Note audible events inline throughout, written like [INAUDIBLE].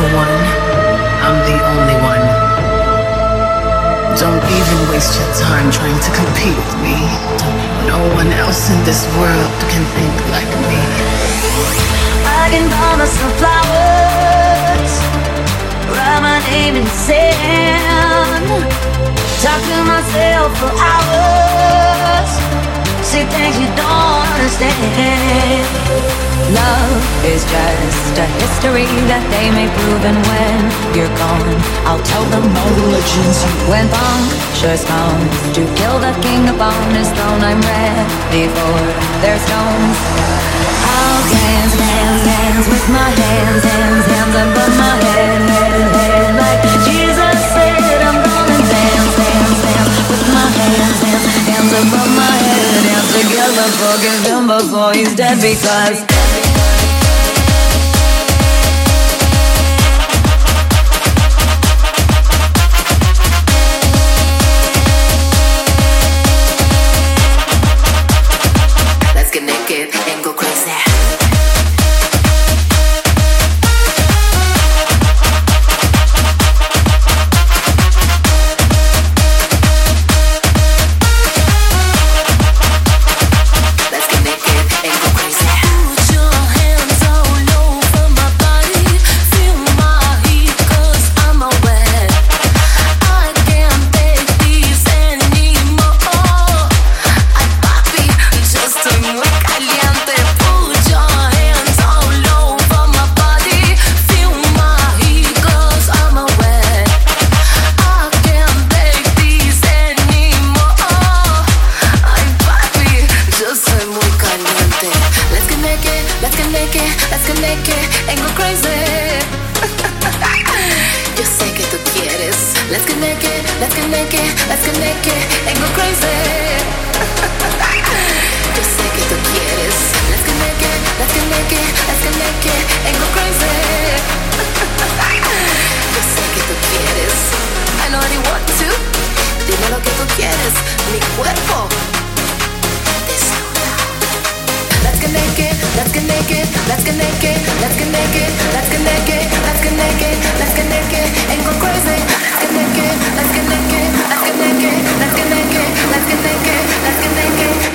the one. I'm the only one. Don't even waste your time trying to compete with me. No one else in this world can think like me. I can buy myself flowers, write my name in sand, talk to myself for hours, say things you don't understand. Love is just a history that they may prove And when you're gone, I'll tell them all the legends When punctures come to kill the king upon his throne I'm ready for their stones. I'll dance, dance, dance with my hands, hands, hands above my head, head, head Like Jesus said, I'm gonna dance, dance, dance with my hands, hands, hands above my head Together, forgive him before he's dead because Let's get naked, let's get naked and go crazy. [LAUGHS] Yo sé que tú quieres. Let's get naked, let's get naked, let's get naked and go crazy. [LAUGHS] Yo sé que tú quieres. Let's get naked, let's get naked, let's get naked and go crazy. [LAUGHS] Yo sé que tú quieres. I know you want to. Dime lo que tú quieres. Mi cuerpo.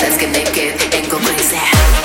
Let's get naked and go crazy.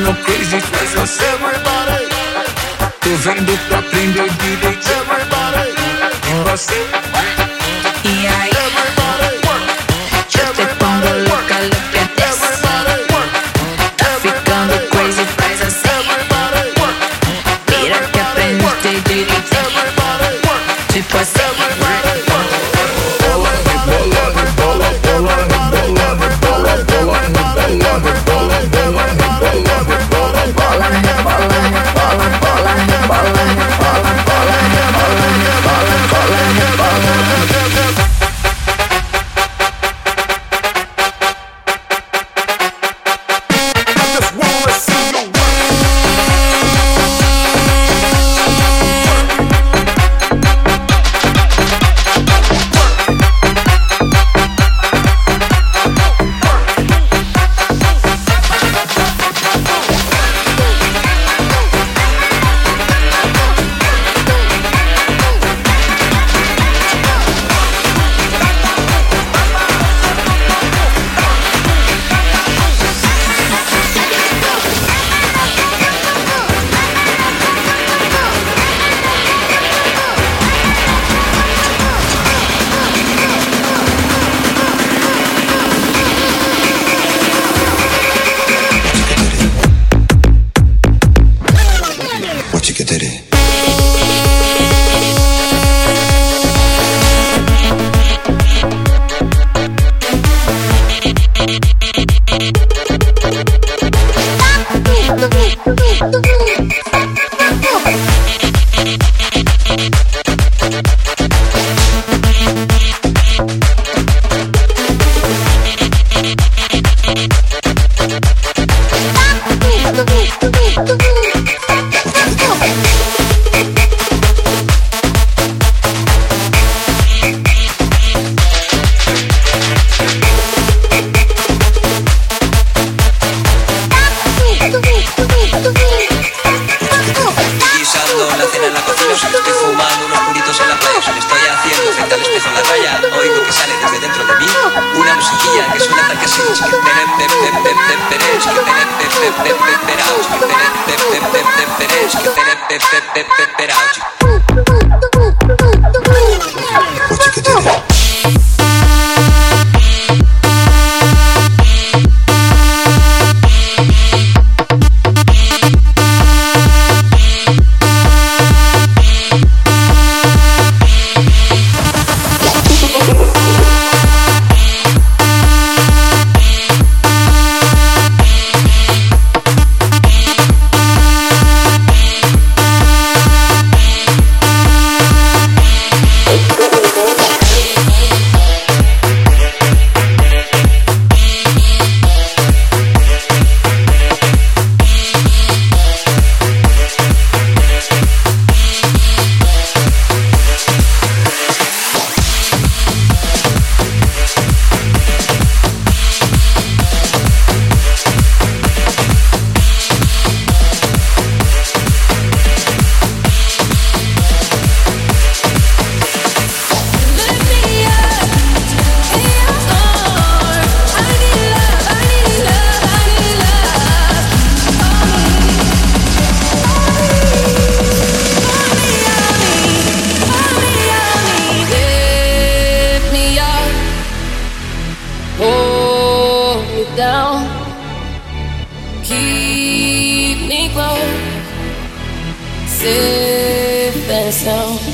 no case faz você everybody. Tô vendo pra aprender direito everybody. E você down. Keep me close, safe and sound.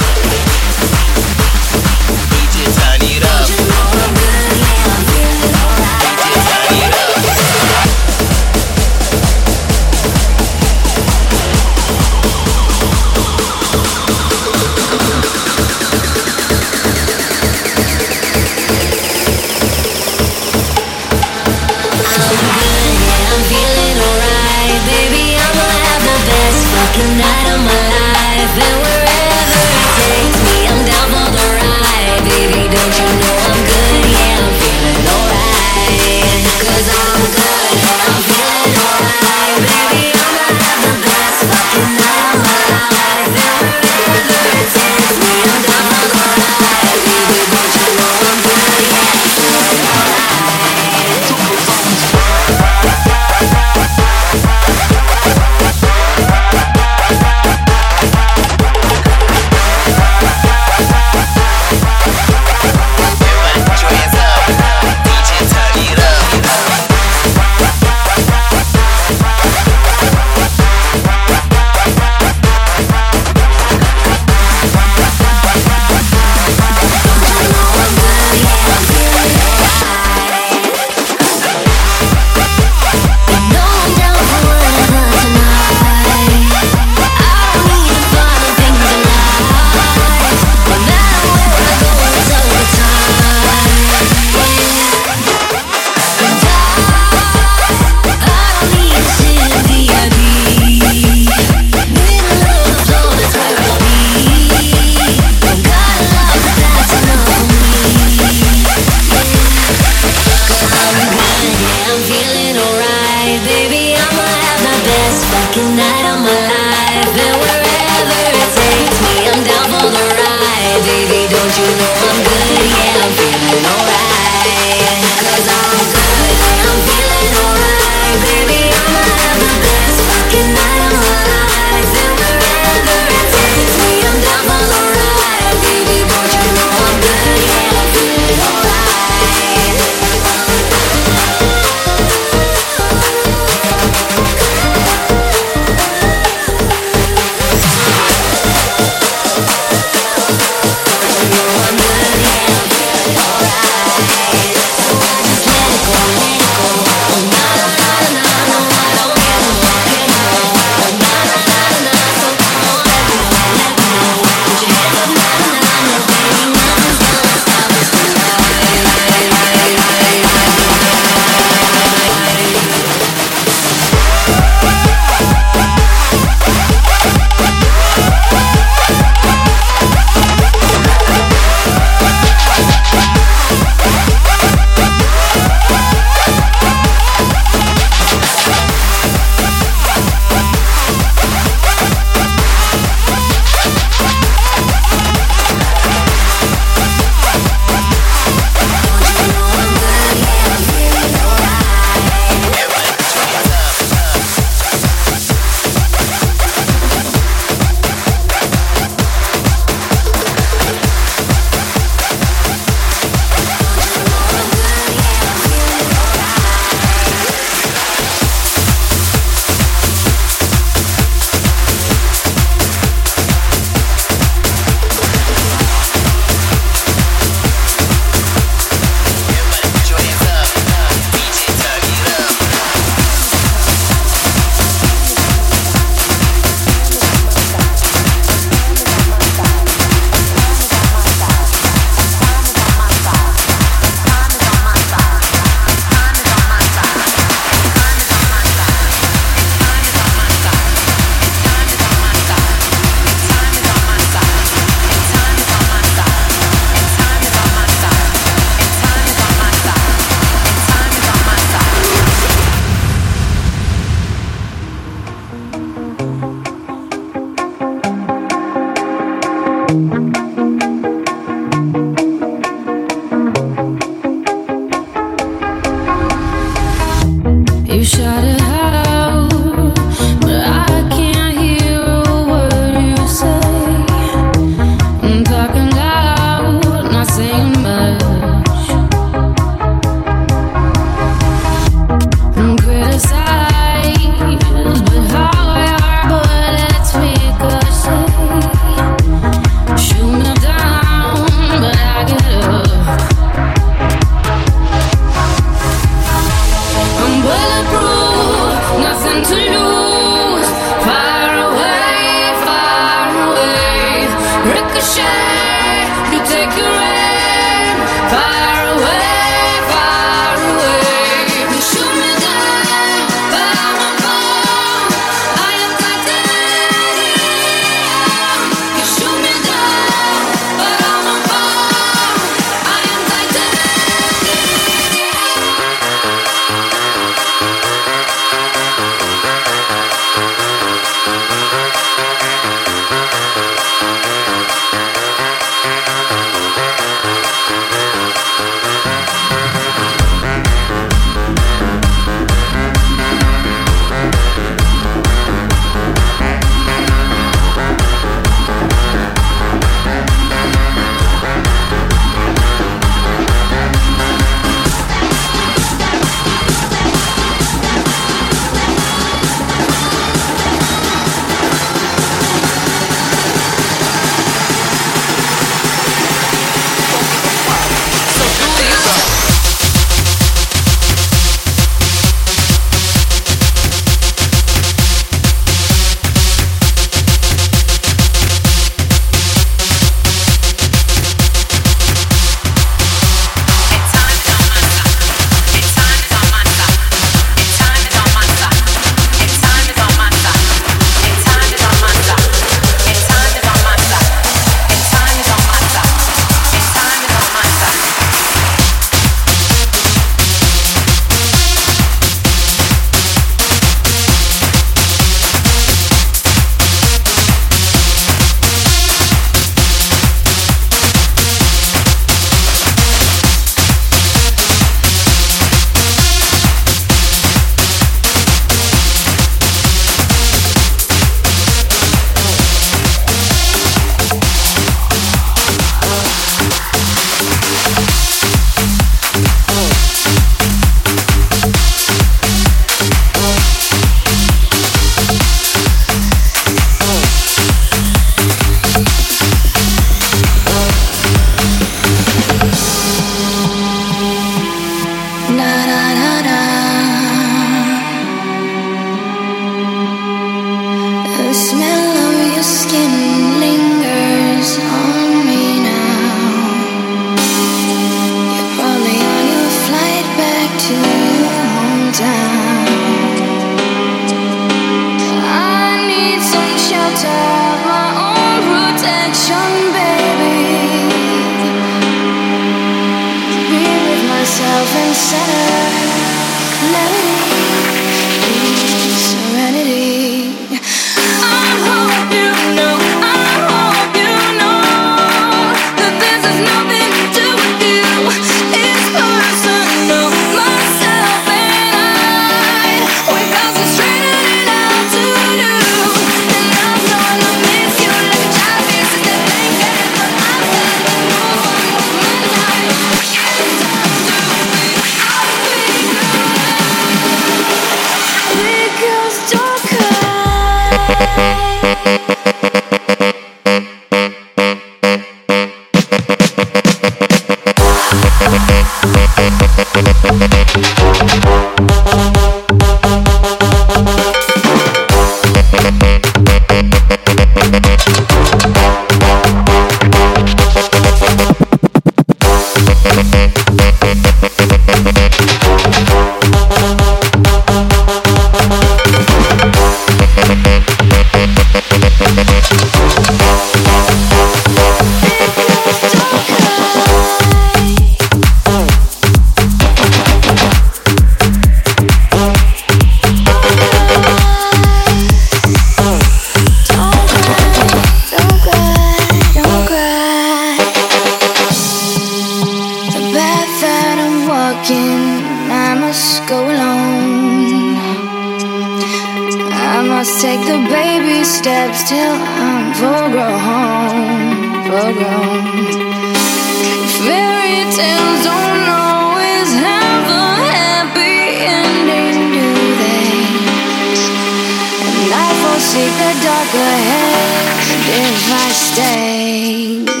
Cause you light if I path